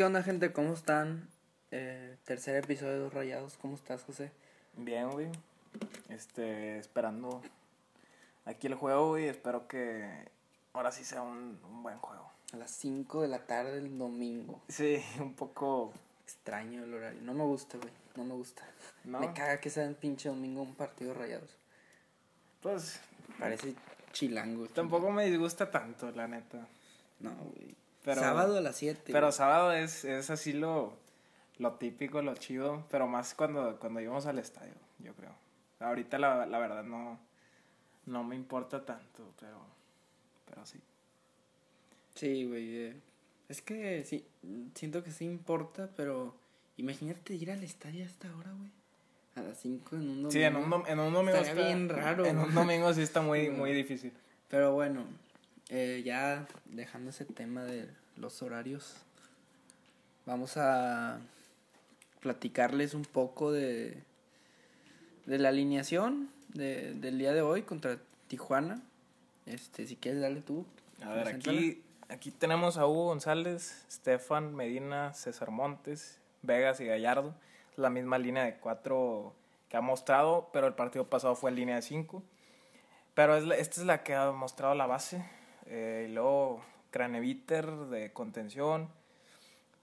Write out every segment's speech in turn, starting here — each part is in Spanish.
¿Qué onda, gente? ¿Cómo están? Eh, tercer episodio de Dos Rayados. ¿Cómo estás, José? Bien, güey. Este, esperando aquí el juego, güey. Espero que ahora sí sea un, un buen juego. A las 5 de la tarde del domingo. Sí, un poco. Extraño el horario. No me gusta, güey. No me gusta. ¿No? Me caga que sea el pinche domingo un partido de Rayados. Pues Parece chilango. tampoco me disgusta tanto, la neta. No, güey. Pero- Sábado a las 7. Pero sábado es, es así lo, lo típico, lo chido. Pero más cuando, cuando íbamos al estadio, yo creo. Ahorita la, la verdad no, no me importa tanto, pero, pero sí. Sí, güey. eh, Es que sí, siento que sí importa, pero imagínate ir al estadio hasta ahora, güey. A las 5 en un domingo. Sí, en un, dom- en un domingo Estaría bien raro, En un domingo sí está muy, muy difícil. Pero bueno, eh, ya dejando ese tema de los horarios, vamos a platicarles un poco de, de la alineación de, del día de hoy contra Tijuana. Este, si quieres darle tú. A ver, aquí, aquí tenemos a Hugo González, Stefan, Medina, César Montes, Vegas y Gallardo. La misma línea de cuatro que ha mostrado, pero el partido pasado fue en línea de cinco. Pero es la- esta es la que ha mostrado la base. Eh, y luego Craneviter de contención,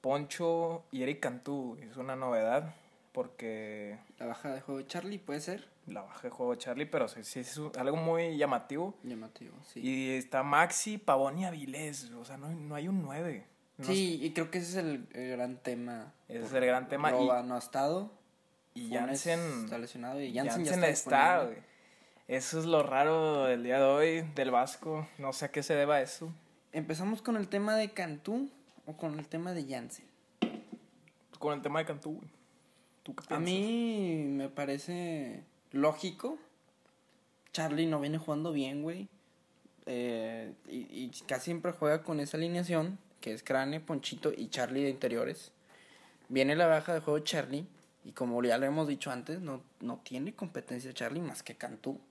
Poncho y Eric Cantú. Es una novedad porque La baja de juego de Charlie, ¿puede ser? la baja de juego de Charlie, pero sí, sí es algo muy llamativo. Llamativo, sí. Y está Maxi, Pavón y Avilés. O sea, no, no hay un 9. No sí, y creo que ese es el, el gran tema. Ese es el gran tema. Roba no ha estado. Y, y Jansen. está lesionado y Jansen, Jansen ya está, está, güey. Eso es lo raro del día de hoy, del Vasco. No sé a qué se deba eso. ¿Empezamos con el tema de Cantú o con el tema de Jansen? Con el tema de Cantú, güey. ¿Tú qué A piensas? mí me parece lógico. Charlie no viene jugando bien, güey. Eh, y, y casi siempre juega con esa alineación, que es Crane, Ponchito y Charlie de interiores. Viene la baja de juego Charlie, y como ya lo hemos dicho antes, no, no tiene competencia Charlie más que Cantú.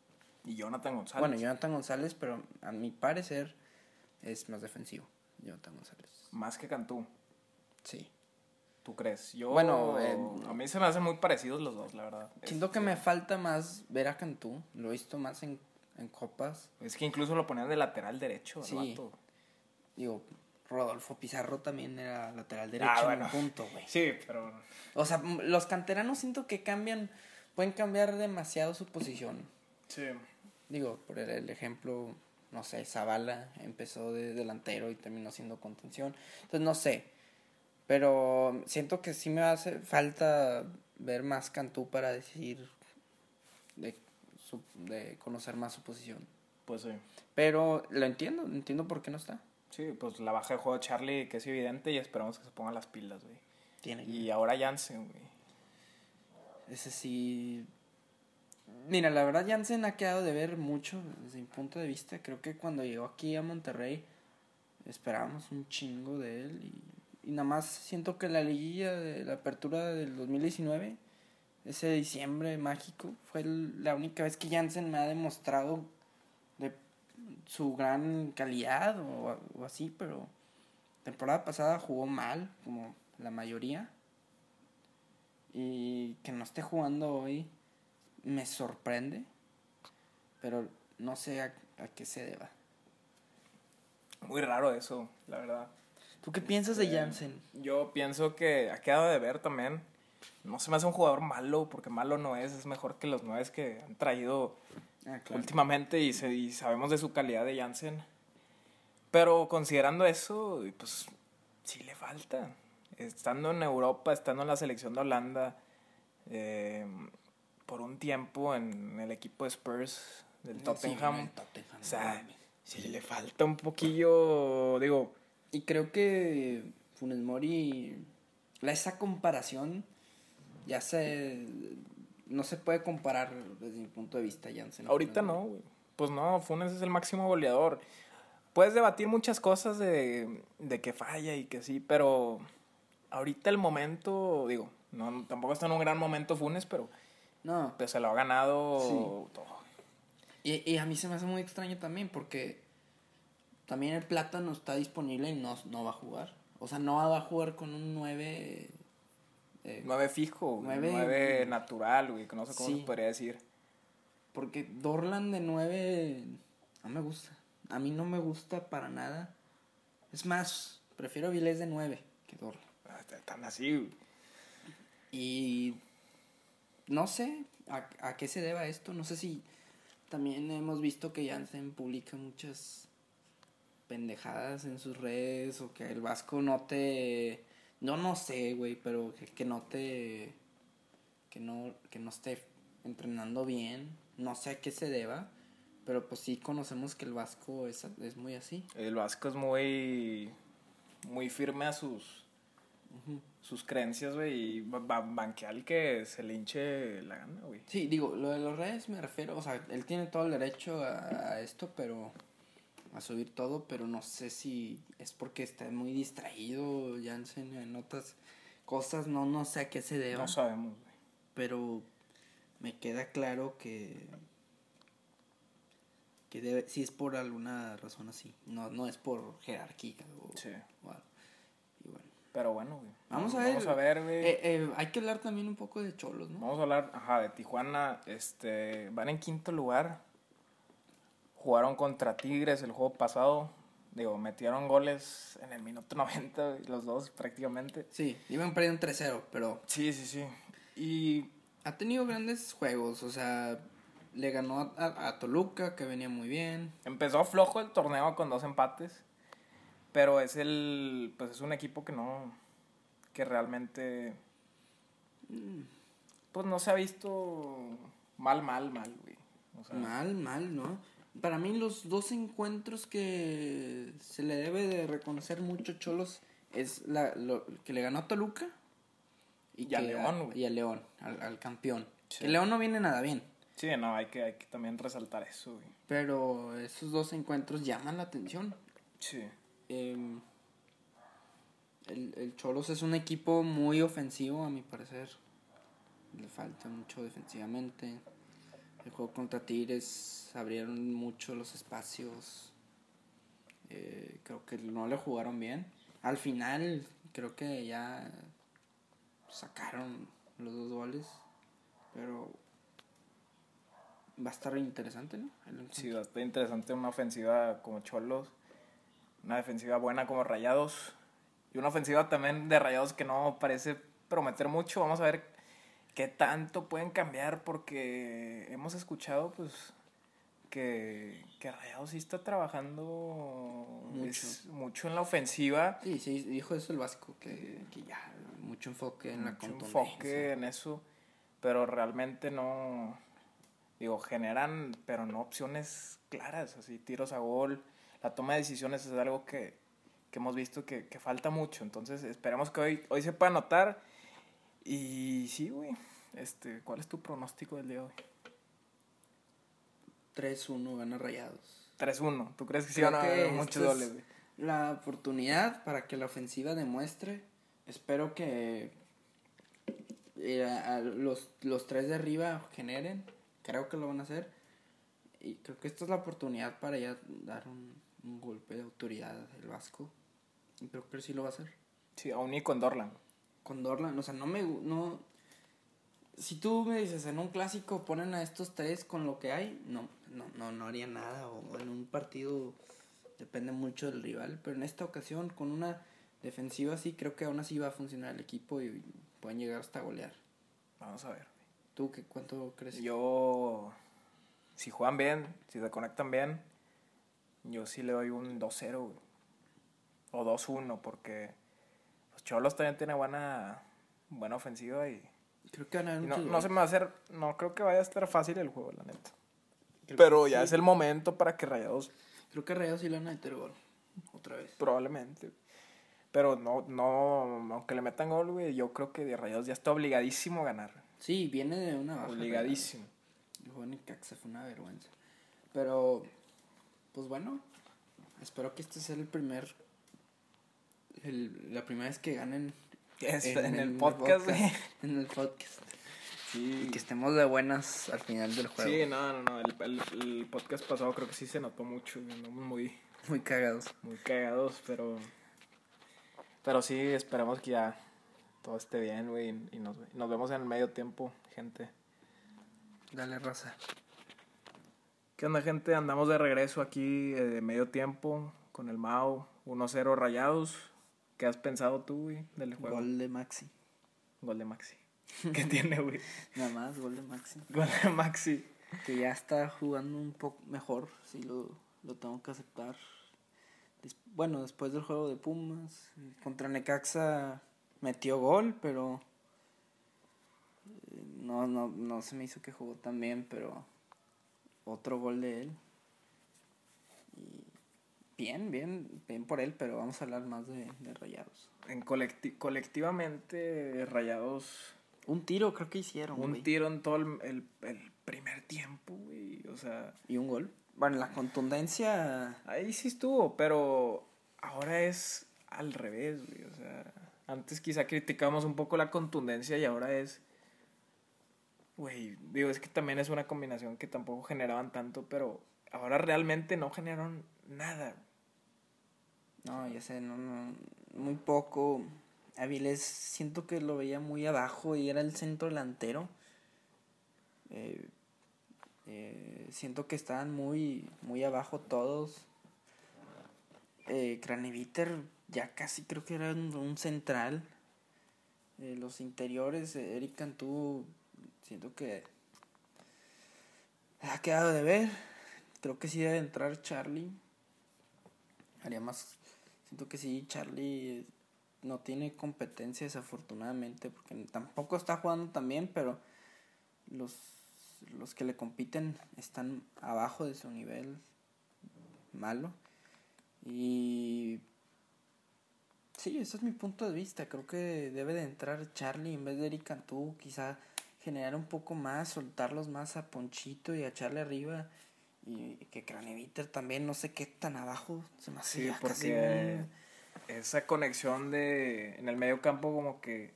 Y Jonathan González. Bueno, Jonathan González, pero a mi parecer es más defensivo. Jonathan González. Más que Cantú, Sí. ¿tú crees? Yo. Bueno, eh, a mí se me hacen muy parecidos los dos, la verdad. Siento que Este, me falta más ver a Cantú. Lo he visto más en, en copas. Es que incluso lo ponían de lateral derecho, Sí. vato. Digo, Rodolfo Pizarro también era lateral derecho Ah, en bueno. un punto, güey. Sí, pero. O sea, los canteranos siento que cambian, pueden cambiar demasiado su posición. Sí. Digo, por el, ejemplo, no sé, Zavala empezó de delantero y terminó siendo contención. Entonces, no sé. Pero siento que sí me hace falta ver más Cantú para decir, de, su- de conocer más su posición. Pues sí. Pero lo entiendo, entiendo por qué no está. Sí, pues la baja de juego de Charlie, que es evidente, y esperamos que se pongan las pilas, güey. Tiene Y ahora Jansen, güey. Ese sí. Mira, la verdad, Jansen ha quedado de ver mucho desde mi punto de vista. Creo que cuando llegó aquí a Monterrey esperábamos un chingo de él. Y, y nada más siento que la liguilla de la apertura del 2019, ese diciembre mágico, fue la única vez que Jansen me ha demostrado de su gran calidad o, o así, pero temporada pasada jugó mal, como la mayoría. Y que no esté jugando hoy me sorprende, pero no sé a, a qué se deba. Muy raro eso, la verdad. ¿Tú qué piensas de Eh, Jansen? Yo pienso que ha quedado de ver también. No se me hace un jugador malo, porque malo no es, es mejor que los nueve que han traído Ah, últimamente y, se- y sabemos de su calidad de Jansen. Pero considerando eso, pues sí le falta. Estando en Europa, estando en la selección de Holanda, eh, por un tiempo en el equipo de Spurs del Tottenham. O sea, sí le falta un poquillo, digo, Y creo que Funes Mori, esa comparación ya se... No se puede comparar desde mi punto de vista, Jansen. ahorita no, güey. Pues no, Funes es el máximo goleador. Puedes debatir muchas cosas de, de que falla y que sí, pero ahorita el momento, digo, no, tampoco está en un gran momento Funes, pero No, pues, se lo ha ganado Sí. todo. Y, y a mí se me hace muy extraño también porque también el plátano está disponible y no, no va a jugar. O sea, no va a jugar con un 9. eh, 9 fijo, Nueve- 9 natural, güey, que no sé cómo Sí. se podría decir. porque Dorlan de 9 no me gusta. A mí no me gusta para nada. Es más, prefiero Vilés de 9 que Dorlan. Ah, Tan así, güey. Y no sé a, a qué se deba esto. No sé si también hemos visto que Jansen publica muchas pendejadas en sus redes o que el Vasco no te... No, no sé, güey, pero que, que no te... Que no, que no esté entrenando bien. No sé a qué se deba. Pero pues sí conocemos que el Vasco es, es muy así. El Vasco es muy, muy firme a sus, sus creencias, güey, y ba- ba- banquea al que se le hinche la gana, güey. Sí, digo, lo de los redes me refiero, o sea, él tiene todo el derecho a, a esto, pero a subir todo, pero no sé si es porque está muy distraído Jansen en otras cosas, no, no sé a qué se deba, No sabemos, güey. pero me queda claro que que debe, sí es por alguna razón así, no, no es por jerarquía o, Sí. o algo. Pero bueno, güey. vamos a ver, Vamos a ver, güey. eh, eh, hay que hablar también un poco de Cholos, ¿no? Vamos a hablar, ajá, de Tijuana. Este, van en quinto lugar. Jugaron contra Tigres el juego pasado. Digo, metieron goles en el minuto 90, güey, los dos prácticamente. Sí, iban perdiendo 3-0, pero Sí, sí, sí. Y ha tenido grandes juegos, o sea, le ganó a, a- a Toluca, que venía muy bien. empezó flojo el torneo con dos empates. Pero es el. Pues es un equipo que no. Que realmente. Pues no se ha visto mal, mal, mal, güey. O sea, Mal, mal, ¿no? Para mí los dos encuentros que se le debe de reconocer mucho a Cholos es la, lo, que le ganó a Toluca Y a que- León, güey. Y a León, al, al campeón. Sí. Que León no viene nada bien, Sí, no, hay que, hay que también resaltar eso, güey. pero esos dos encuentros llaman la atención. Sí. Eh, el, el Cholos es un equipo muy ofensivo, a mi parecer. Le falta mucho defensivamente. El juego contra Tigres abrieron mucho los espacios. Eh, creo que no le jugaron bien. Al final, creo que ya sacaron los dos goles. Pero va a estar interesante, ¿no? El encuentro. Sí, bastante interesante una ofensiva como Cholos, una defensiva buena como Rayados y una ofensiva también de Rayados que no parece prometer mucho. Vamos a ver qué tanto pueden cambiar porque hemos escuchado pues que, que Rayados sí está trabajando Mucho. es- mucho en la ofensiva. Sí, sí, dijo eso el básico, que, que ya, mucho enfoque en la mucho contundencia. enfoque en eso, pero realmente no, digo, generan, pero no opciones claras, así, tiros a gol, la toma de decisiones es algo que, que hemos visto que, que falta mucho, entonces esperemos que hoy, hoy se pueda notar, y sí, güey, este, ¿cuál es tu pronóstico del día de hoy? 3-1 gana Rayados. 3-1, ¿tú crees que sí van a haber muchos es goles? La oportunidad para que la ofensiva demuestre. Espero que eh, a los, los tres de arriba generen. Creo que lo van a hacer. Y creo que esta es la oportunidad para ya dar un, un golpe de autoridad al Vasco. Y creo que sí lo va a hacer. Sí, aún y con Dorlan. con Dorlan, o sea, no me no si tú me dices en un clásico ponen a estos tres con lo que hay, no no no no haría nada o en un partido depende mucho del rival, pero en esta ocasión con una defensiva así creo que aún así va a funcionar el equipo y pueden llegar hasta golear. Vamos a ver. ¿Tú qué cuánto crees? Yo, si juegan bien, si se conectan bien, yo sí le doy un 2-0, güey. O 2-1, porque pues Cholos también tiene buena, buena ofensiva y, creo que van a haber y no, no se me va a hacer, no creo que vaya a estar fácil el juego, la neta. Creo- Pero ya sí, es el momento para que Rayados, Creo que Rayados sí le van a meter gol otra vez. probablemente. Pero no, no, aunque le metan gol, güey, yo creo que de Rayados ya está obligadísimo a ganar. Sí, viene de una baja. Obligadísimo. El juego Necaxa fue una vergüenza. Pero, pues bueno, espero que este sea el primer. El, la primera vez que ganen Es- en, el podcast, güey. En el podcast. Sí. Y que estemos de buenas al final del juego. Sí, no, no, no. El, el- el podcast pasado creo que sí se notó mucho. Andamos muy, Muy cagados. muy cagados, pero. Pero sí, esperemos que ya todo esté bien, güey. Y nos, nos vemos en el medio tiempo, gente. Dale, raza. ¿Qué onda, gente? Andamos de regreso aquí eh, de medio tiempo con el Mao 1-0 rayados. ¿Qué has pensado tú, güey, del juego? Gol de Maxi. Gol de Maxi. ¿Qué tiene, güey? Nada más, gol de Maxi. Gol de Maxi. Que ya está jugando un poco mejor, sí lo, lo tengo que aceptar. Des- bueno, después del juego de Pumas, contra Necaxa metió gol, pero eh, no, no, no se me hizo que jugó tan bien, pero otro gol de él. Y bien, bien, bien por él, pero vamos a hablar más de, de Rayados. En colecti- colectivamente, rayados. Un tiro creo que hicieron, Un tiro en todo el, el, el primer tiempo, güey. O sea, Y un gol. Bueno, la contundencia... ahí sí estuvo, pero ahora es al revés, güey. O sea, antes quizá criticamos un poco la contundencia y ahora es. Güey, digo, es que también es una combinación que tampoco generaban tanto, pero ahora realmente no generaron nada. No, ya sé, no, no, muy poco. Avilés siento que lo veía muy abajo y era el centro delantero. Eh, eh, siento que estaban muy, muy abajo todos. Eh, Craneviter ya casi creo que era un, central. Eh, los interiores, Eric Cantú, siento que ha quedado de ver. Creo que sí debe entrar Charlie. Haría más. Siento que sí, Charlie no tiene competencia desafortunadamente, porque tampoco está jugando tan bien, pero los, los que le compiten están abajo de su nivel malo. Y sí, ese es mi punto de vista. Creo que debe de entrar Charlie en vez de Eric Cantú, quizá generar un poco más, soltarlos más a Ponchito y a echarle arriba. Y que Craneviter también, no sé qué tan abajo se me hace Sí, casi porque esa conexión de en el medio campo como que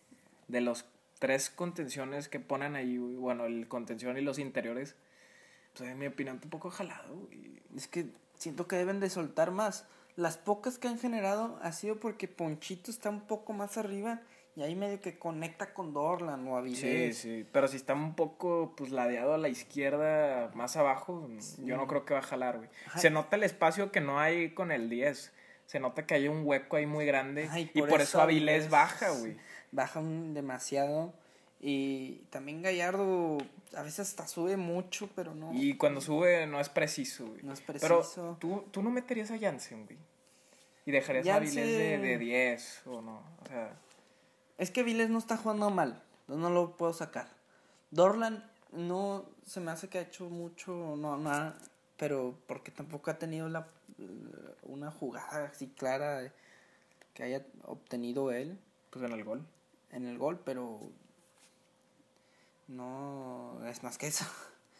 de los tres contenciones que ponen ahí, bueno, el contención y los interiores, pues en mi opinión un poco jalado, güey. Es que siento que deben de soltar más. Las pocas que han generado ha sido porque Ponchito está un poco más arriba y ahí medio que conecta con Dorlan o Sí, Avilés. sí, pero si está un poco pues ladeado a la izquierda, más abajo, yo no creo que va a jalar, güey. Ajá. Se nota el espacio que no hay con el 10. Se nota que hay un hueco ahí muy grande Ajá, y, por, eso Avilés baja, güey. Baja demasiado. Y también Gallardo a veces hasta sube mucho, pero no. Y cuando sube no es preciso, güey. No es Pero preciso. tú, tú no meterías a Jansen, güey. Y dejarías a Jansen- Avilés de, de 10 o no. O sea, Es que Viles no está jugando mal, no lo puedo sacar. Dorlan no se me hace que ha hecho mucho, no, nada, pero porque tampoco ha tenido la, una jugada así clara que haya obtenido él pues en el gol. en el gol, pero no es más que eso.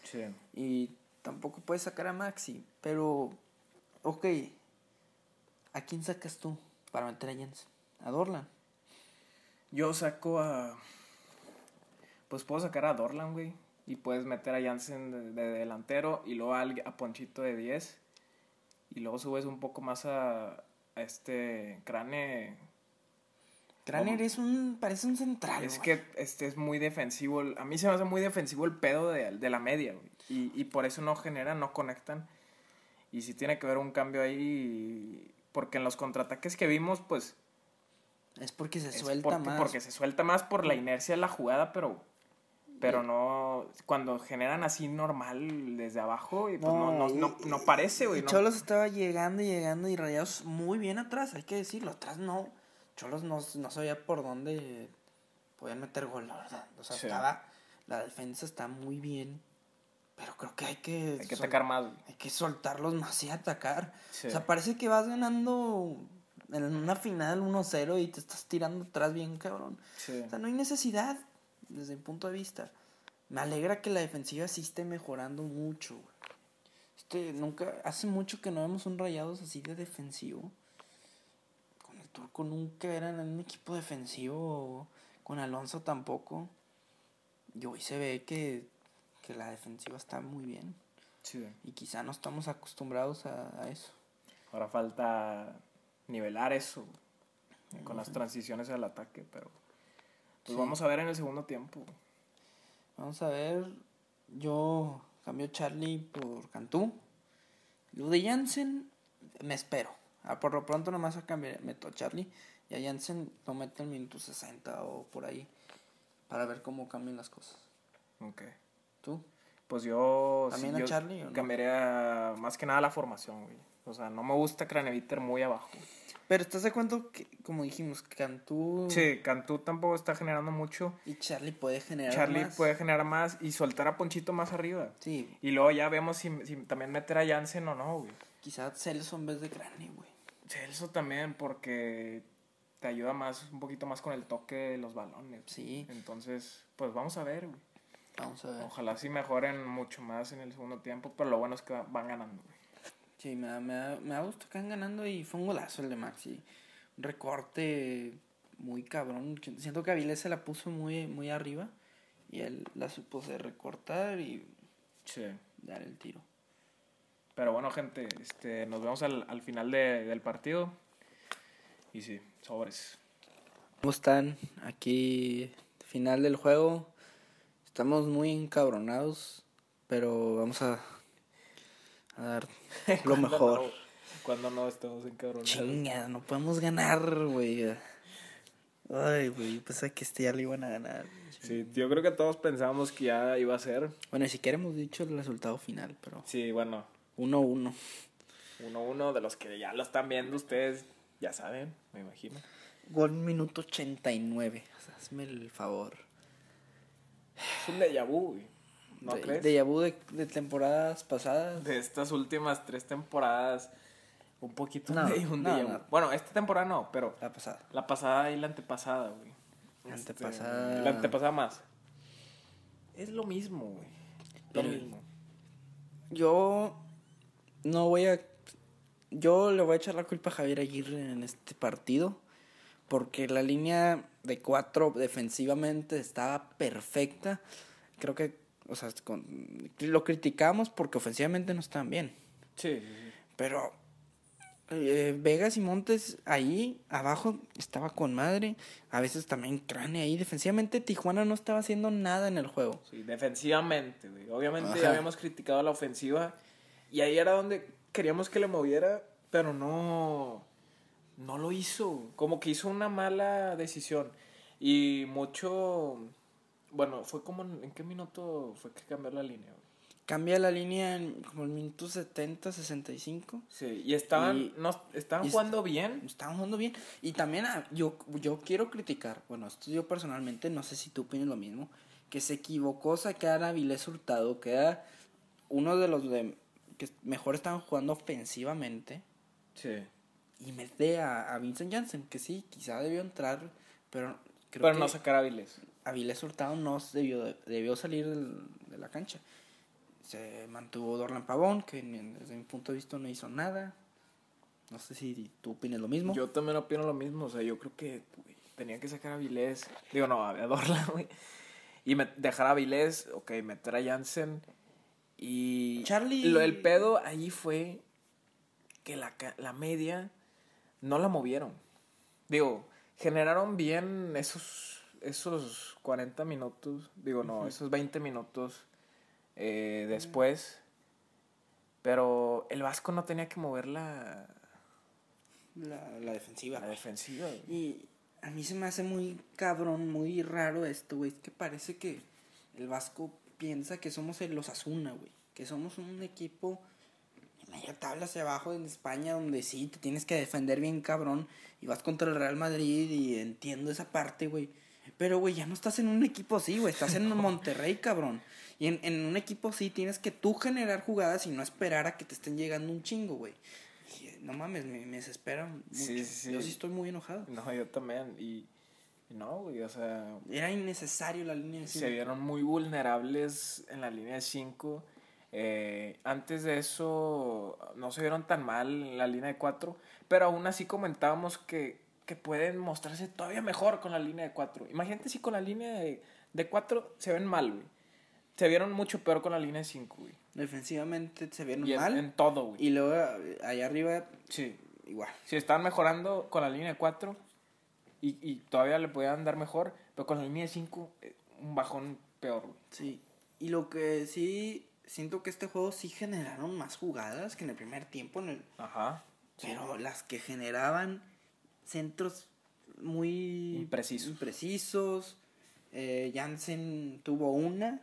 Sí. Y tampoco puedes sacar a Maxi, pero, ok, ¿a quién sacas tú para meter a Jens? A Dorlan. Yo saco a. Pues puedo sacar a Dorlan, güey. Y puedes meter a Jansen de, de delantero y luego a Ponchito de 10. Y luego subes un poco más a, a este Crane. Craner es un, parece un central. Es güey. que este es muy defensivo. A mí se me hace muy defensivo el pedo de, de la media, güey. Y, y por eso no generan, no conectan. Y si tiene que haber un cambio ahí. Porque en los contraataques que vimos, pues. Es porque se es suelta porque, más. porque se suelta más por la inercia de la jugada, pero. Pero no. Cuando generan así normal desde abajo, y pues no, no, no, no parece, güey. Cholos estaba llegando y llegando y rayados muy bien atrás, hay que decirlo. Atrás no. Cholos no, no sabía por dónde podían meter gol, la verdad. O sea, Sí. estaba. La defensa está muy bien. Pero creo que hay que. Hay que atacar más. Hay que soltarlos más y atacar. Sí. O sea, parece que vas ganando en una final 1-0 y te estás tirando atrás bien, cabrón. Sí. O sea, no hay necesidad, desde mi punto de vista. Me alegra que la defensiva sí esté mejorando mucho, güey. Este, nunca, hace mucho que no vemos un rayados así de defensivo. Con el turco nunca era en un equipo defensivo, con Alonso tampoco. Y hoy se ve que, que la defensiva está muy bien. Sí. Y quizá no estamos acostumbrados a, a eso. Ahora falta nivelar eso. con las transiciones al ataque, pero pues Sí. vamos a ver en el segundo tiempo. Vamos a ver. Yo cambio Charlie por Cantú. Lo de Jansen, me espero. Ah, por lo pronto nomás a cambiar, meto a Charlie y a Jansen lo meto en minuto 60 o por ahí. Para ver cómo cambian las cosas. Ok. ¿Tú? Pues yo, ¿También a yo Charlie o no? cambiaría más que nada la formación, güey. O sea, no me gusta Craneviter muy abajo. Pero ¿estás de acuerdo que, como dijimos, Cantú Sí, Cantú tampoco está generando mucho. y Charlie puede generar Charlie más? puede generar más y soltar a Ponchito más arriba. Sí, Y luego ya vemos si, si también meter a Jansen o no, güey. quizás Celso en vez de Crane, güey. Celso también, porque te ayuda más, un poquito más con el toque de los balones. Sí, Entonces, pues vamos a ver, güey. vamos a ver. Ojalá sí mejoren mucho más en el segundo tiempo, pero lo bueno es que van ganando, güey. Sí, me da, me, da, me da gusto que han ganando y fue un golazo el de Maxi. Un recorte muy cabrón. Siento que Avilés se la puso muy, muy arriba y él la supo recortar y Sí. dar el tiro. Pero bueno, gente, este, nos vemos al, al final de- del partido. Y sí, sobres. ¿Cómo están? Aquí, final del juego. Estamos muy encabronados, pero vamos a, a dar lo mejor. Cuando no estamos encabronados. Chinga, no podemos ganar, güey. Ay, güey, pensé que este ya lo iban a ganar. Sí, yo creo que todos pensábamos que ya iba a ser. Bueno, ni siquiera hemos dicho el resultado final, pero Sí, bueno, 1-1. uno uno de los que ya lo están viendo ustedes, ya saben, me imagino. Gol minuto 89. O sea, hazme el favor. Es un déjà vu, güey. ¿No de, crees? déjà vu de, de temporadas pasadas. de estas últimas tres temporadas, un poquito No, de un no, déjà vu. no. Bueno, esta temporada no, pero La pasada. la pasada y la antepasada, güey. La Este, antepasada. la antepasada más. Es lo mismo, güey. Lo Pero- mismo. Yo no voy a. Yo le voy a echar la culpa a Javier Aguirre en este partido. Porque la línea de cuatro defensivamente estaba perfecta. Creo que, o sea, con- lo criticamos porque ofensivamente no estaban bien. Sí, sí, sí. Pero eh, Vegas y Montes ahí abajo estaba con madre. A veces también Crane ahí. Defensivamente Tijuana no estaba haciendo nada en el juego. Sí, defensivamente, güey. Obviamente Ajá. ya habíamos criticado la ofensiva y ahí era donde queríamos que le moviera, pero no no lo hizo, como que hizo una mala decisión y mucho bueno, fue como en, ¿en qué minuto fue que cambió la línea? güey? Cambia la línea en como el minuto 70, 65. Sí, y estaban Y- no estaban y- jugando bien. Estaban jugando bien. Y también ah, yo, yo quiero criticar, bueno, esto yo personalmente, no sé si tú opinas lo mismo, que se equivocó sacar a Avilés Hurtado, que era uno de los de, que mejor estaban jugando ofensivamente. Sí. Y mete a, a Vincent Janssen, que sí, quizá debió entrar, pero creo Pero que no sacar a Avilés. Avilés Hurtado no debió, debió salir del- de la cancha. Se mantuvo Dorlan Pavón, que desde mi punto de vista no hizo nada. No sé si tú opinas lo mismo. Yo también opino lo mismo, o sea, yo creo que güey, tenían que sacar a Vilés, digo, no, a Dorla, güey, y me- dejar a Vilés, ok, meter a Jansen, y Charlie- lo el pedo ahí fue que la, la media no la movieron. Digo, generaron bien esos, esos 40 minutos, digo, no, esos 20 minutos eh, después, pero el Vasco no tenía que mover la, La, la defensiva. la defensiva. Y a mí se me hace muy cabrón, muy raro esto, güey. Es que parece que el Vasco piensa que somos el Osasuna, güey. Que somos un equipo en media tabla hacia abajo en España donde sí te tienes que defender bien cabrón y vas contra el Real Madrid y entiendo esa parte, güey. Pero, güey, ya no estás en un equipo así, güey. Estás en Monterrey, cabrón. Y en, en un equipo así tienes que tú generar jugadas y no esperar a que te estén llegando un chingo, güey. Eh, No mames, me, me desespera mucho. Sí, sí, Yo sí. estoy muy enojado. No, yo también. Y, no, güey, o sea, Era innecesario la línea de se cinco. vieron muy vulnerables en la línea de 5. antes de eso no se vieron tan mal en la línea de 4, pero aún así comentábamos que, que pueden mostrarse todavía mejor con la línea de 4. Imagínate si con la línea de, de 4 se ven mal, güey. Se vieron mucho peor con la línea de 5, güey. Defensivamente se vieron Y mal. en todo, güey. Y luego eh, allá arriba, Sí. igual. Si estaban mejorando con la línea de 4, y, y todavía le podían dar mejor, pero con la línea de 5, un bajón peor, güey. Sí. Y lo que sí, siento que este juego sí generaron más jugadas que en el primer tiempo. En el, Ajá. pero las que generaban centros muy Imprecisos. imprecisos. Eh, Jansen tuvo una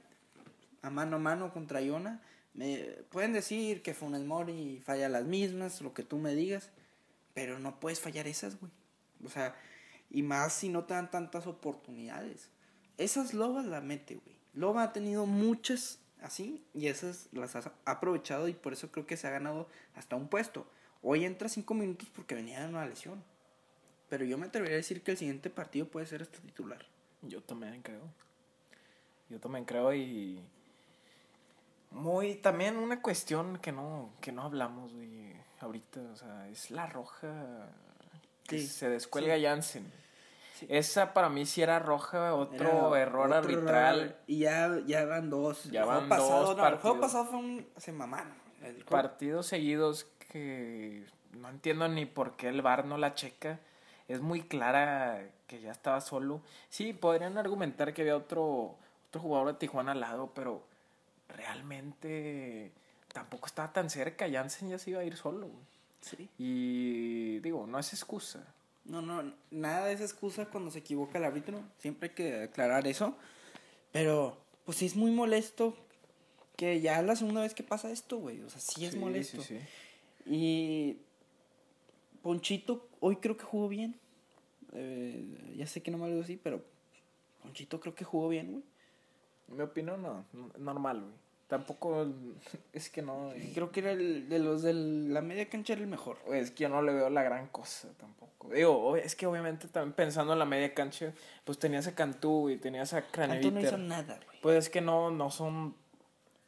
a mano a mano contra Iona. Me, pueden decir que Funes Mori falla las mismas, lo que tú me digas, pero no puedes fallar esas, güey. O sea, y más si no te dan tantas oportunidades. Esas Loba las mete, güey. Loba ha tenido muchas así y esas las ha aprovechado y por eso creo que se ha ganado hasta un puesto. Hoy entra cinco minutos porque venía de una lesión. Pero yo me atrevería a decir que el siguiente partido puede ser hasta titular. Yo también creo. Yo también creo y muy también una cuestión que no que no hablamos güey, ahorita, o sea, es la roja que Sí, se descuelga sí. Jansen. Sí. Esa para mí sí era roja, otro Era error otro arbitral. error, y ya, ya van dos. Ya El juego van pasado, dos no, El juego partidos. pasado fue un. Se mamaron. Partidos seguidos que no entiendo ni por qué el VAR no la checa. Es muy clara que ya estaba solo. Sí, podrían argumentar que había otro, otro jugador de Tijuana al lado, pero realmente tampoco estaba tan cerca. Jansen ya se iba a ir solo. güey. Sí. Y digo, no es excusa. No, no, nada esa excusa cuando se equivoca el árbitro. Siempre hay que aclarar eso. Pero, pues sí es muy molesto que ya es la segunda vez que pasa esto, güey. O sea, sí es Sí, molesto. sí, sí. Y Ponchito hoy creo que jugó bien. Eh, ya sé que no me lo así, pero Ponchito creo que jugó bien, güey. Mi opinión, no. no, Normal, güey. Tampoco es que no. güey. Creo que era el de los de la media cancha era el mejor. Es que yo no le veo la gran cosa tampoco. Digo, es que obviamente también pensando en la media cancha, pues tenías a Cantú y tenías a Cantú no Craneviter. hizo nada, güey. Pues es que no, no son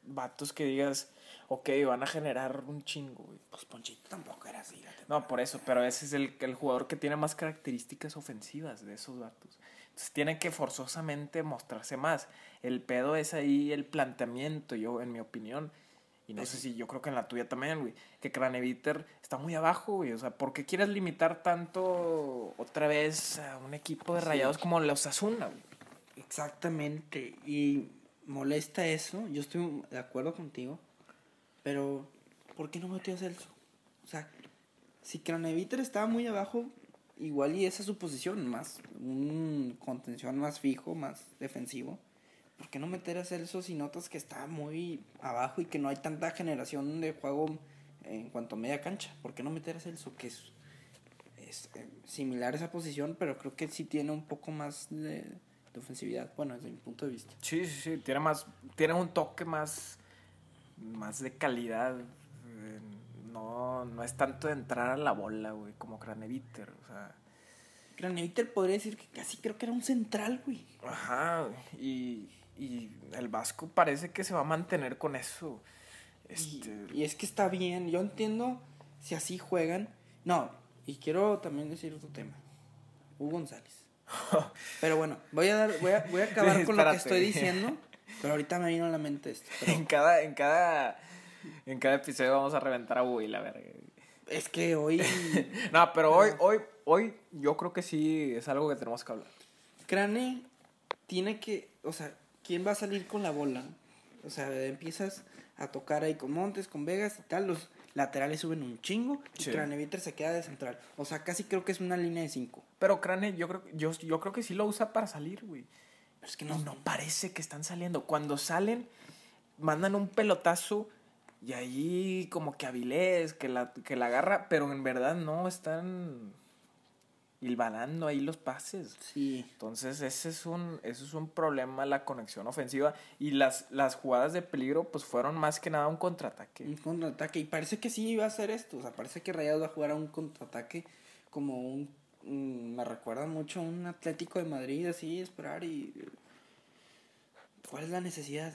vatos que digas, ok, van a generar un chingo, güey. Pues Ponchito tampoco era así. la No, por eso, pero ese es el, el jugador que tiene más características ofensivas de esos vatos. Entonces tiene que forzosamente mostrarse más. El pedo es ahí el planteamiento, yo, en mi opinión. Y no sé si yo creo que en la tuya también, güey. Que Craneviter está muy abajo, güey. O sea, ¿por qué quieres limitar tanto otra vez a un equipo de Sí. rayados como los Asuna, güey? Exactamente. Y molesta eso. Yo estoy de acuerdo contigo. Pero, ¿por qué no metió a Celso? O sea, si Craneviter estaba muy abajo, igual y esa es su posición, más un contención más fijo, más defensivo. ¿Por qué no meter a Celso si notas que está muy abajo y que no hay tanta generación de juego en cuanto a media cancha? ¿Por qué no meter a Celso? Que es, eh, similar a esa posición, pero creo que sí tiene un poco más de, de ofensividad. Bueno, desde mi punto de vista. Sí, sí, sí. Tiene más. Tiene un toque más. Más de calidad. Eh, No, no es tanto de entrar a la bola, güey, como Craneviter. O sea. Craneviter podría decir que casi creo que era un central, güey. Ajá. Y, y el Vasco parece que se va a mantener con eso. Y, Este. y es que está bien. Yo entiendo si así juegan. No, y quiero también decir otro tema. Hugo González. Pero bueno, voy a dar, voy a, voy a acabar con lo que estoy diciendo. Pero ahorita me vino a la mente esto. Pero En cada, en cada. En cada episodio vamos a reventar a Will, la verga. es que hoy No, pero hoy, hoy, hoy, yo creo que sí es algo que tenemos que hablar. Crane tiene que, o sea, ¿quién va a salir con la bola? O sea, empiezas a tocar ahí con Montes, con Vegas y tal, los laterales suben un chingo y Sí. Craneviter se queda de central. O sea, casi creo que es una línea de cinco. Pero Crane, yo creo, yo, yo creo que sí lo usa para salir, güey. Pero es que No, no, parece que están saliendo. Cuando salen, mandan un pelotazo y ahí como que Avilés, que la, que la agarra, pero en verdad no están hilvanando ahí los pases. Sí. Entonces, ese es un, ese es un problema, la conexión ofensiva. Y las, las jugadas de peligro, pues fueron más que nada un contraataque. Un contraataque. Y parece que sí iba a hacer esto. O sea, parece que Rayados va a jugar a un contraataque como un. Mm, me recuerda mucho a un Atlético de Madrid, así, esperar y. ¿Cuál es la necesidad?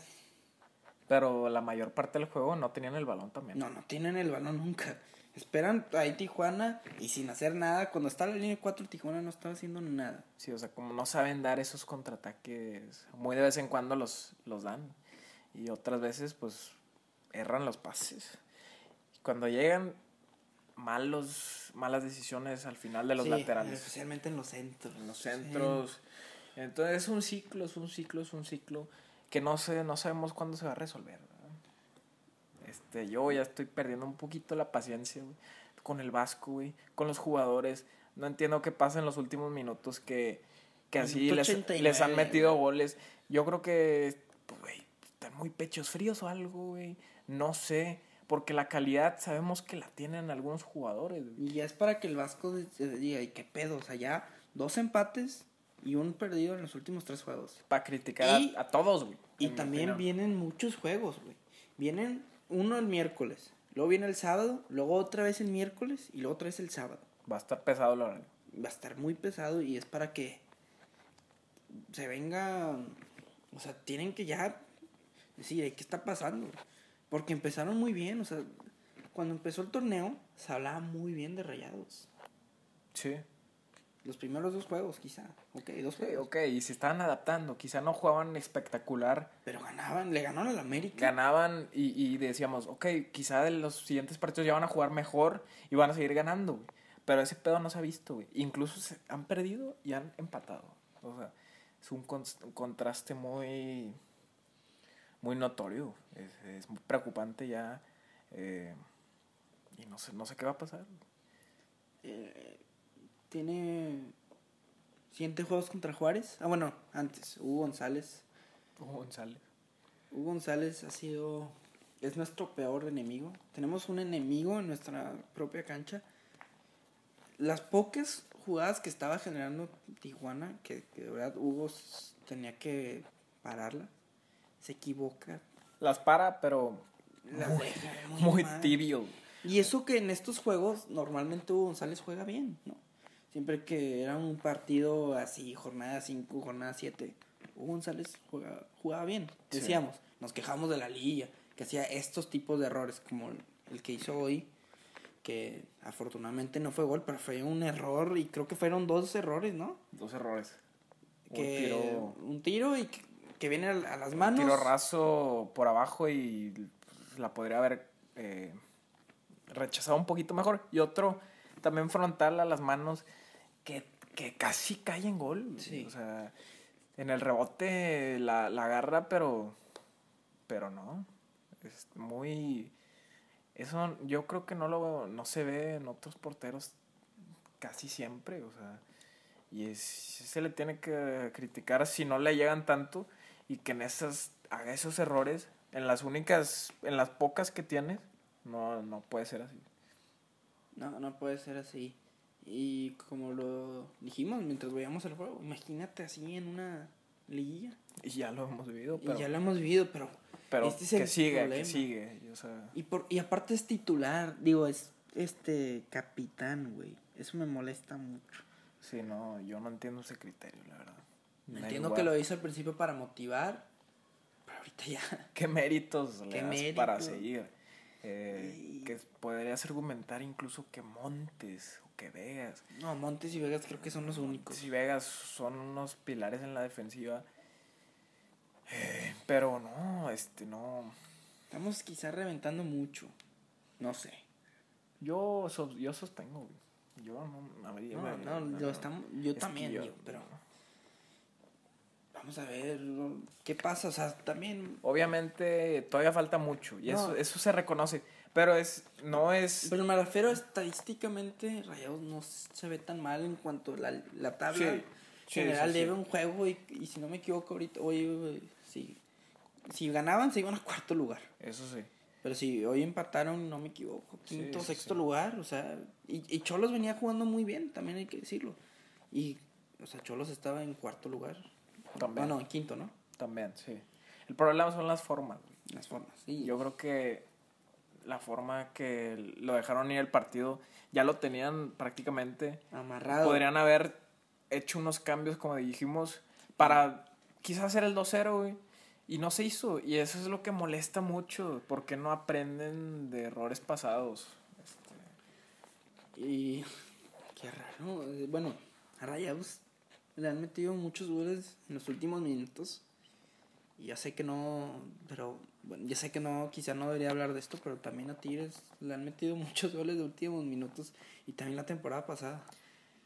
Pero la mayor parte del juego no tenían el balón también. No, no tienen el balón nunca. Esperan ahí Tijuana y sin hacer nada. Cuando está la línea de 4, Tijuana no estaba haciendo nada. Sí, o sea, como no saben dar esos contraataques, muy de vez en cuando los, los dan. Y otras veces, pues, erran los pases. Cuando llegan, malos, malas decisiones al final de los Sí, laterales. Especialmente en los centros. En los centros. Entonces es un ciclo, es un ciclo, es un ciclo que no sé, no sabemos cuándo se va a resolver. ¿verdad? Este, yo ya estoy perdiendo un poquito la paciencia, güey, con el Vasco, güey, con los jugadores. No entiendo qué pasa en los últimos minutos que, que así les, 89, les han metido güey. goles. Yo creo que, pues, güey, están muy pechos fríos o algo, güey. No sé, porque la calidad sabemos que la tienen algunos jugadores. güey. Y ya es para que el Vasco se diga, ¿y qué pedo? O sea, ya dos empates y un perdido en los últimos tres juegos. Para criticar Y- a, a todos, güey. Y también opinión. vienen muchos juegos, güey. Vienen uno el miércoles, luego viene el sábado, luego otra vez el miércoles y luego otra vez el sábado. Va a estar pesado la. Va a estar muy pesado y es para que se venga, o sea, tienen que ya decir, "Ey, ¿qué está pasando? Porque empezaron muy bien, o sea, cuando empezó el torneo se hablaba muy bien de Rayados. Sí. Los primeros dos juegos, quizá. Ok, dos Sí, juegos. ok, y se estaban adaptando. Quizá no jugaban espectacular. Pero ganaban, le ganaron al América. Ganaban y, y decíamos, ok, quizá de los siguientes partidos ya van a jugar mejor y van a seguir ganando, güey. Pero ese pedo no se ha visto, güey. Incluso se han perdido y han empatado. O sea, es un contraste muy, muy notorio. Es, es muy preocupante ya. eh, y no sé, no sé qué va a pasar. Eh, tiene siguiente juegos contra Juárez. Ah, bueno, antes, Hugo González. Hugo González. Hugo González ha sido. Es nuestro peor enemigo. Tenemos un enemigo en nuestra propia cancha. Las pocas jugadas que estaba generando Tijuana, que, que de verdad Hugo tenía que pararla, se equivoca. Las para, pero muy, muy tibio. Y eso que en estos juegos normalmente Hugo González juega bien, ¿no? Siempre que era un partido así, jornada 5, jornada 7, Hugo González jugaba bien. Sí. Decíamos, nos quejamos de la liguilla, que hacía estos tipos de errores, como el, que hizo hoy, que afortunadamente no fue gol, pero fue un error, y creo que fueron dos errores, ¿no? Dos errores. Un Que, tiro, un tiro y que, viene a, las un manos. tiro raso por abajo y pues, la podría haber eh, rechazado un poquito mejor. Y otro también frontal a las manos que, que casi cae en gol. Sí. O sea, en el rebote la, la agarra, pero, pero no. Es muy... Eso yo creo que no lo no se ve en otros porteros casi siempre, o sea, y es, se le tiene que criticar si no le llegan tanto y que en esas haga esos errores en las únicas en las pocas que tienes no no puede ser así. No, no puede ser así. Y como lo dijimos mientras veíamos el juego, imagínate así en una liguilla. Y ya lo hemos vivido, pero y ya lo hemos vivido, pero. pero este es que el sigue, problema. que sigue, o sea, Y, por, y aparte es titular, digo, es este capitán, güey. Eso me molesta mucho. sí, no, yo no entiendo ese criterio, la verdad. No Entiendo que lo hizo al principio para motivar, pero ahorita ya. ¿Qué méritos le ¿Qué das mérito? para seguir? Eh, Y- Que podrías argumentar incluso que Montes o que Vegas. No, Montes y Vegas creo que son los únicos. Si Vegas son unos pilares en la defensiva. Eh, pero no, este no. Estamos quizá reventando mucho. No sé. Yo, yo sostengo. Yo no. No, no, me- yo, estamos, yo también, yo- digo, pero. Vamos a ver qué pasa. O sea, también Obviamente todavía falta mucho y eso, No. eso se reconoce. Pero es, no es. Pero me refiero estadísticamente, Rayados no se ve tan mal en cuanto a la, la tabla Sí, sí, general sí, debe un juego y, y si no me equivoco ahorita, hoy si, si ganaban se iban a cuarto lugar. Eso sí. Pero si hoy empataron, no me equivoco, quinto, sí, sexto lugar, o sea, y, y Cholos venía jugando muy bien, también hay que decirlo. Y, o sea, Cholos estaba en cuarto lugar. También. No, no, en quinto, ¿no? También, sí. El problema son las formas. Las formas. Sí, Yo creo que la forma que lo dejaron ir el partido ya lo tenían prácticamente. amarrado. Podrían haber hecho unos cambios, como dijimos, para quizás hacer el 2-0, güey. Y no se hizo. Y eso es lo que molesta mucho. Porque no aprenden de errores pasados. Este, Y qué raro. eh, Bueno, a Rayados le han metido muchos goles en los últimos minutos. Y ya sé que no, pero bueno, ya sé que no, quizá no debería hablar de esto, pero también a Tigres le han metido muchos goles de últimos minutos y también la temporada pasada.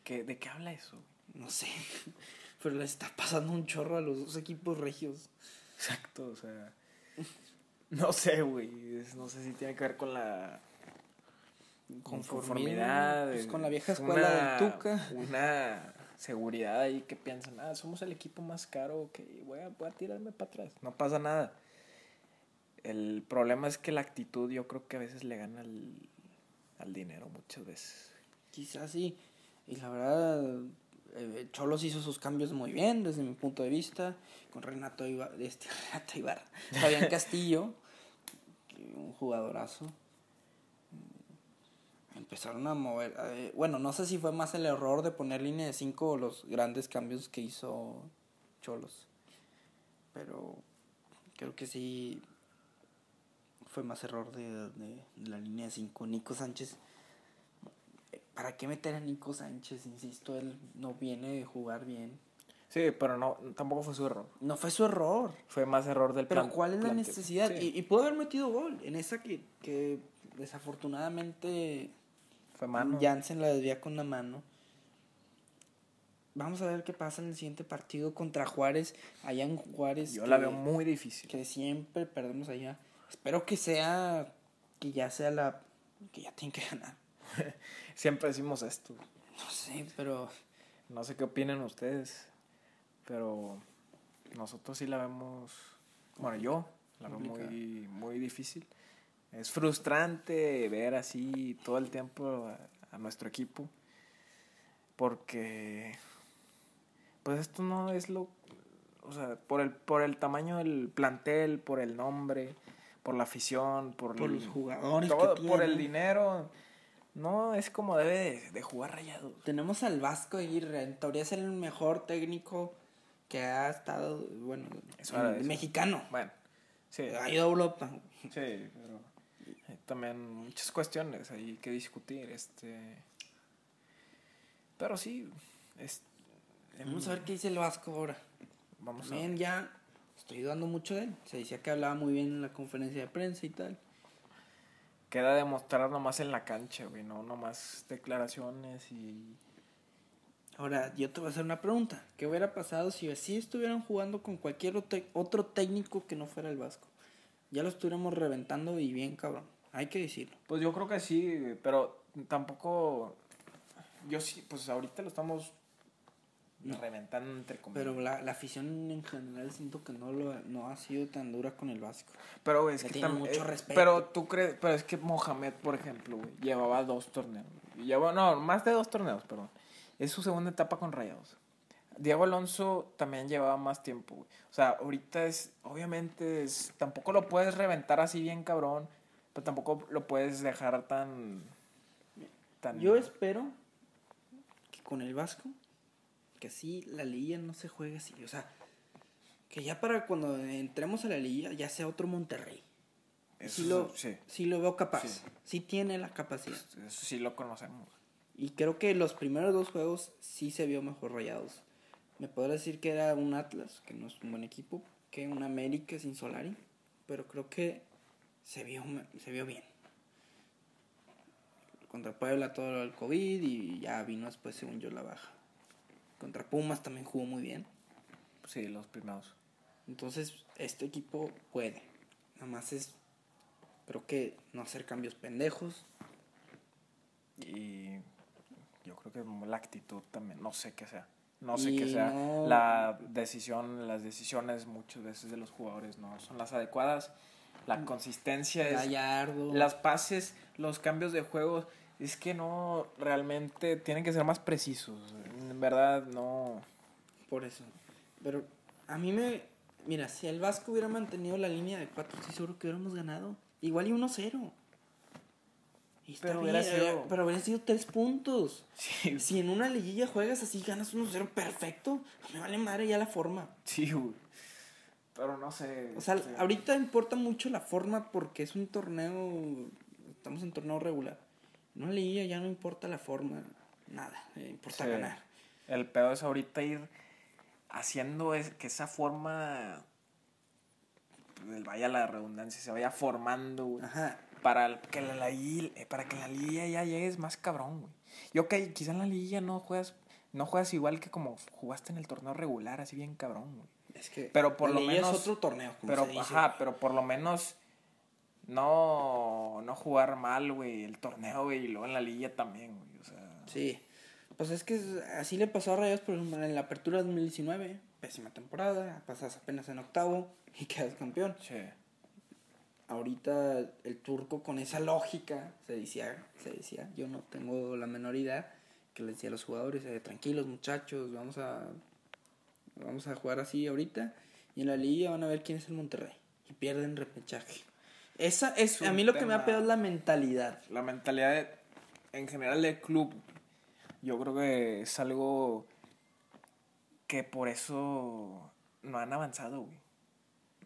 ¿Qué, ¿De qué habla eso? No sé, pero le está pasando un chorro a los dos equipos regios. Exacto, o sea. No sé, güey. No sé si tiene que ver con la conformidad. Pues con la vieja escuela del Tuca. Una seguridad ahí que piensan, ah, somos el equipo más caro, que voy a, voy a tirarme para atrás. No pasa nada. El problema es que la actitud yo creo que a veces le gana al, al dinero muchas veces. Quizás sí. Y la verdad, eh, Cholos hizo sus cambios muy bien desde mi punto de vista. Con Renato Ibarra, este, Renato Ibarra, Fabián Castillo, un jugadorazo empezaron a mover. Eh, bueno, no sé si fue más el error de poner línea de 5 o los grandes cambios que hizo Cholos. Pero creo que sí fue más error de, la línea de 5. Nico Sánchez. ¿Para qué meter a Nico Sánchez? Insisto, él no viene de jugar bien. Sí, pero no, tampoco fue su error. No fue su error. Fue más error del Pero ¿cuál es la necesidad? Y, y, pudo haber metido gol en esa que, que desafortunadamente fue mano. Jansen la desvía con la mano. Vamos a ver qué pasa en el siguiente partido contra Juárez. Allá en Juárez. Yo la veo muy difícil. Que siempre perdemos allá. Espero que sea. Que ya sea la. Que ya tienen que ganar. siempre decimos esto. No sé, pero. No sé qué opinan ustedes. Pero. Nosotros sí la vemos. Bueno, yo la veo muy, muy difícil es frustrante ver así todo el tiempo a, nuestro equipo. Porque, pues esto no es lo, o sea, por el, por el tamaño del plantel, por el nombre, por la afición, por, los jugadores, por el dinero. No es como debe de, jugar rayado. Tenemos al Vasco Aguirre, en teoría es el mejor técnico que ha estado, bueno, mexicano. Bueno, sí. Ha ido a Europa. Sí, pero también muchas cuestiones ahí que discutir. Este. Pero sí. Es, Vamos a ver qué dice el Vasco ahora. Vamos también ya estoy dudando mucho de él. Se decía que hablaba muy bien en la conferencia de prensa y tal. Queda demostrar nomás en la cancha, güey, no nomás declaraciones y. Ahora, yo te voy a hacer una pregunta. ¿Qué hubiera pasado si así estuvieran jugando con cualquier otro técnico que no fuera el Vasco? Ya lo estuviéramos reventando y bien, cabrón. Hay que decirlo. Pues yo creo que sí, pero tampoco. Yo sí, pues ahorita lo estamos reventando entre comillas. Pero la, la, afición en general siento que no lo no ha sido tan dura con el Vasco. Pero es que tiene mucho eh, respeto. Pero tú crees, pero es que Mohamed, por ejemplo, llevaba dos torneos. Llevaba, no, más de dos torneos, perdón. Es su segunda etapa con Rayados. Diego Alonso también llevaba más tiempo, O sea, ahorita es, obviamente, es, tampoco lo puedes reventar así bien cabrón tampoco lo puedes dejar tan, tan... Yo espero que con el Vasco, que así la liga no se juegue así. O sea, que ya para cuando entremos a la liga ya sea otro Monterrey. Eso sí, lo, sí. lo veo capaz. Sí. tiene la capacidad. Eso sí lo conocemos. Y creo que los primeros dos juegos sí se vio mejor rayados. Me podrá decir que era un Atlas, que no es un buen equipo, que un América sin Solari. Pero creo que se vio, se vio bien. Contra Puebla todo el COVID y ya vino después, según yo, la baja. Contra Pumas también jugó muy bien. Sí, los primeros. Entonces, este equipo puede. Nada más es, creo que no hacer cambios pendejos. Y yo creo que la actitud también, no sé qué sea. No sé qué sea. La decisión, las decisiones muchas veces de los jugadores no son las adecuadas la mm. consistencia es las pases, los cambios de juego, es que no realmente tienen que ser más precisos. En verdad no por eso. Pero a mí me mira, si el Vasco hubiera mantenido la línea de 4, estoy seguro que hubiéramos ganado. Igual y 1-0. Pero hubiera, sido... pero hubiera sido 3 puntos. Si en una liguilla juegas así, ganas 1-0, perfecto. Me vale madre ya la forma. Sí, güey. Pero no sé. O sea, ahorita importa mucho la forma porque es un torneo. Estamos en torneo regular. No una liguilla ya no importa la forma. Nada. Eh, importa ganar. El peor es ahorita ir haciendo es que esa forma pues, vaya la redundancia, se vaya formando, güey. Ajá. Para que la, la liga- eh, para que la liga ya llegues más cabrón, güey. Y ok, quizá en la liga no juegas, no juegas igual que como jugaste en el torneo regular, así bien cabrón, güey. Es que Pero por lo menos- es otro torneo, como Pero, se dice. ajá, pero por lo menos no, no jugar mal, güey, el torneo, güey, y luego en la liga también, güey, o sea... Sí. Pues es que así le pasó a Rayos, por ejemplo, en la apertura 2019. Pésima temporada, pasas apenas en octavo y quedas campeón. Sí. Ahorita el turco con esa lógica, se decía, se decía, yo no tengo la menor idea, que le decía a los jugadores, eh, tranquilos muchachos, vamos a, vamos a jugar así ahorita. Y en la liga van a ver quién es el Monterrey. Y pierden repechaje. Esa es, Es a mí lo que me ha pegado es la mentalidad. La mentalidad de- en general del club, yo creo que es algo que por eso no han avanzado, güey.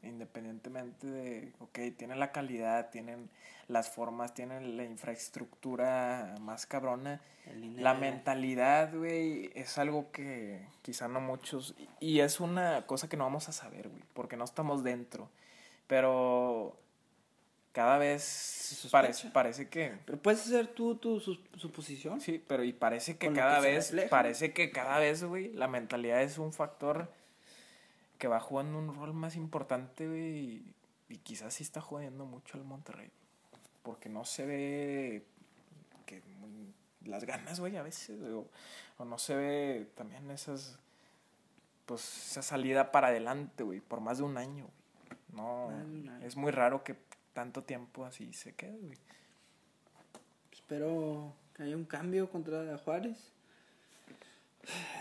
Independientemente de, ok, tienen la calidad, tienen las formas, tienen la infraestructura más cabrona. La mentalidad, güey, es algo que quizá no muchos... Y es una cosa que no vamos a saber, güey, porque no estamos dentro. Pero cada vez parece, parece que... Pero puedes hacer tú tu su- suposición. Sí, pero y parece que Con cada que vez, refleja. parece que cada vez, güey, la mentalidad es un factor que va jugando un rol más importante, güey, y, y quizás sí está jodiendo mucho al Monterrey. Porque no se ve que las ganas, güey, a veces, o, o no se ve también esas, pues, esa salida para adelante, güey, por más de un año, güey. No, es muy raro que tanto tiempo así se quede, güey. Espero que haya un cambio contra Juárez.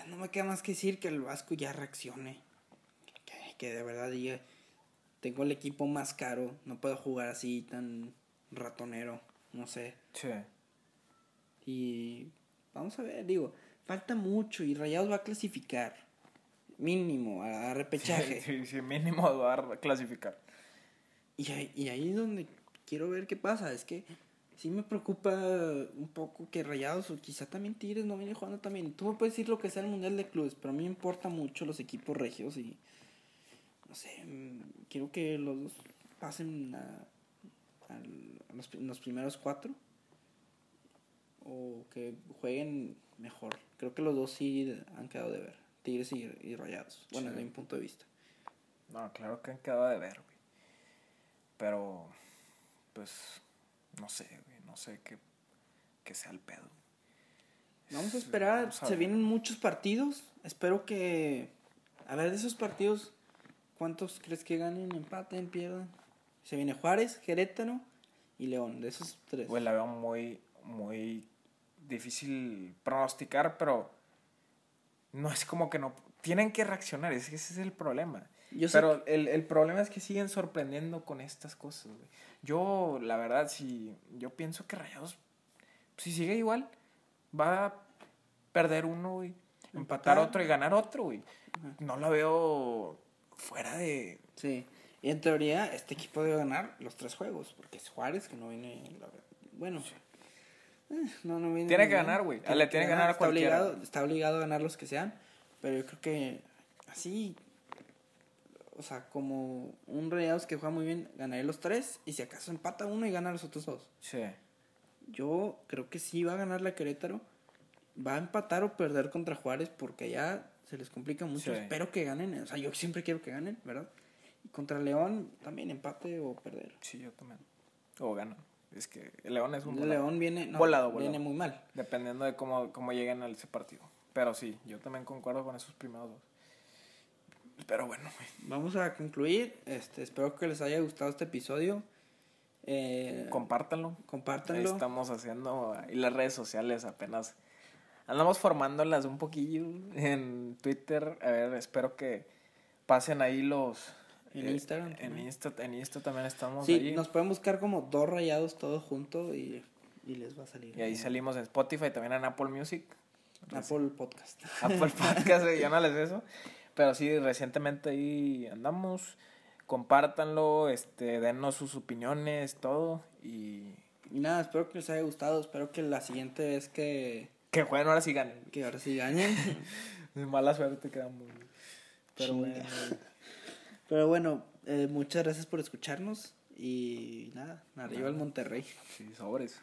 No me queda más que decir que el Vasco ya reaccione. Que, de verdad diga, tengo el equipo más caro, no puedo jugar así tan ratonero, no sé. Sí. Y vamos a ver, digo, falta mucho y Rayados va a clasificar. Mínimo, a, a repechaje. Sí, sí, mínimo va a clasificar. Y ahí, y ahí es donde quiero ver qué pasa. Es que sí me preocupa un poco que Rayados o quizá también Tigres no viene jugando también. Tú me puedes decir lo que sea el Mundial de Clubes, pero a mí me importan mucho los equipos regios y no sé, mm, quiero que los dos pasen a, a los, los primeros cuatro o que jueguen mejor. Creo que los dos sí han quedado de ver, Tigres y, y Rayados. Bueno, Sí. desde mi punto de vista. No, claro que han quedado de ver, güey. Pero, pues, no sé, güey. No sé qué, qué sea el pedo. Vamos a esperar, vamos a se vienen muchos partidos. Espero que. A ver, de esos partidos, ¿cuántos crees que ganen, empaten, pierdan? Se viene Juárez, Querétaro y León, de esos tres. Güey, la veo muy, muy difícil pronosticar, pero no es como que no. Tienen que reaccionar, es que ese es el problema. Yo Pero el, el problema es que siguen sorprendiendo con estas cosas, güey. Yo, la verdad, si yo pienso que Rayados, si sigue igual, va a perder uno, güey. Empatar Empatar. otro y ganar otro, güey. No la veo fuera de... Sí. Y en teoría, este equipo debe ganar los tres juegos, porque es Juárez que no viene. Bueno, eh, no, no viene. Tiene que bien. ganar, güey. Le tiene que ganar a está obligado, está obligado a ganar los que sean, pero yo creo que así. O sea, como un Rayados que juega muy bien, ganaré los tres, y si acaso empata uno y gana los otros dos. Sí. Yo creo que sí va a ganar la Querétaro. Va a empatar o perder contra Juárez porque ya se les complica mucho. Sí. Espero que ganen. O sea, yo siempre quiero que ganen, ¿verdad? Y contra León también empate o perder. Sí, yo también. O ganan. Es que el León es un volado. León viene, no, Volado, viene muy mal. Dependiendo de cómo, cómo lleguen a ese partido. Pero sí, yo también concuerdo con esos primeros dos. Pero bueno. Vamos a concluir. Este, espero que les haya gustado este episodio. Eh, compártanlo. Ahí compártanlo. estamos haciendo ahí las redes sociales apenas. Andamos formándolas un poquillo en Twitter. A ver, espero que pasen ahí los... En eh, Instagram En. Insta, en Insta también estamos Sí, ahí. nos pueden buscar como dos rayados todos juntos y, y les va a salir. Y ahí salimos en Spotify, también en Apple Music. Apple Podcast. Apple Podcast, yo no les eso. Pero sí, recientemente ahí andamos. Compártanlo, este, denos sus opiniones, todo. Y Y nada, espero que les haya gustado. Espero que la siguiente vez que, que jueguen ahora sí ganen. que ahora sí ganen. De mala suerte quedamos. Pero Chinga. bueno. Pero bueno, eh, muchas gracias por escucharnos y nada, arriba el Monterrey. Sí, sobres.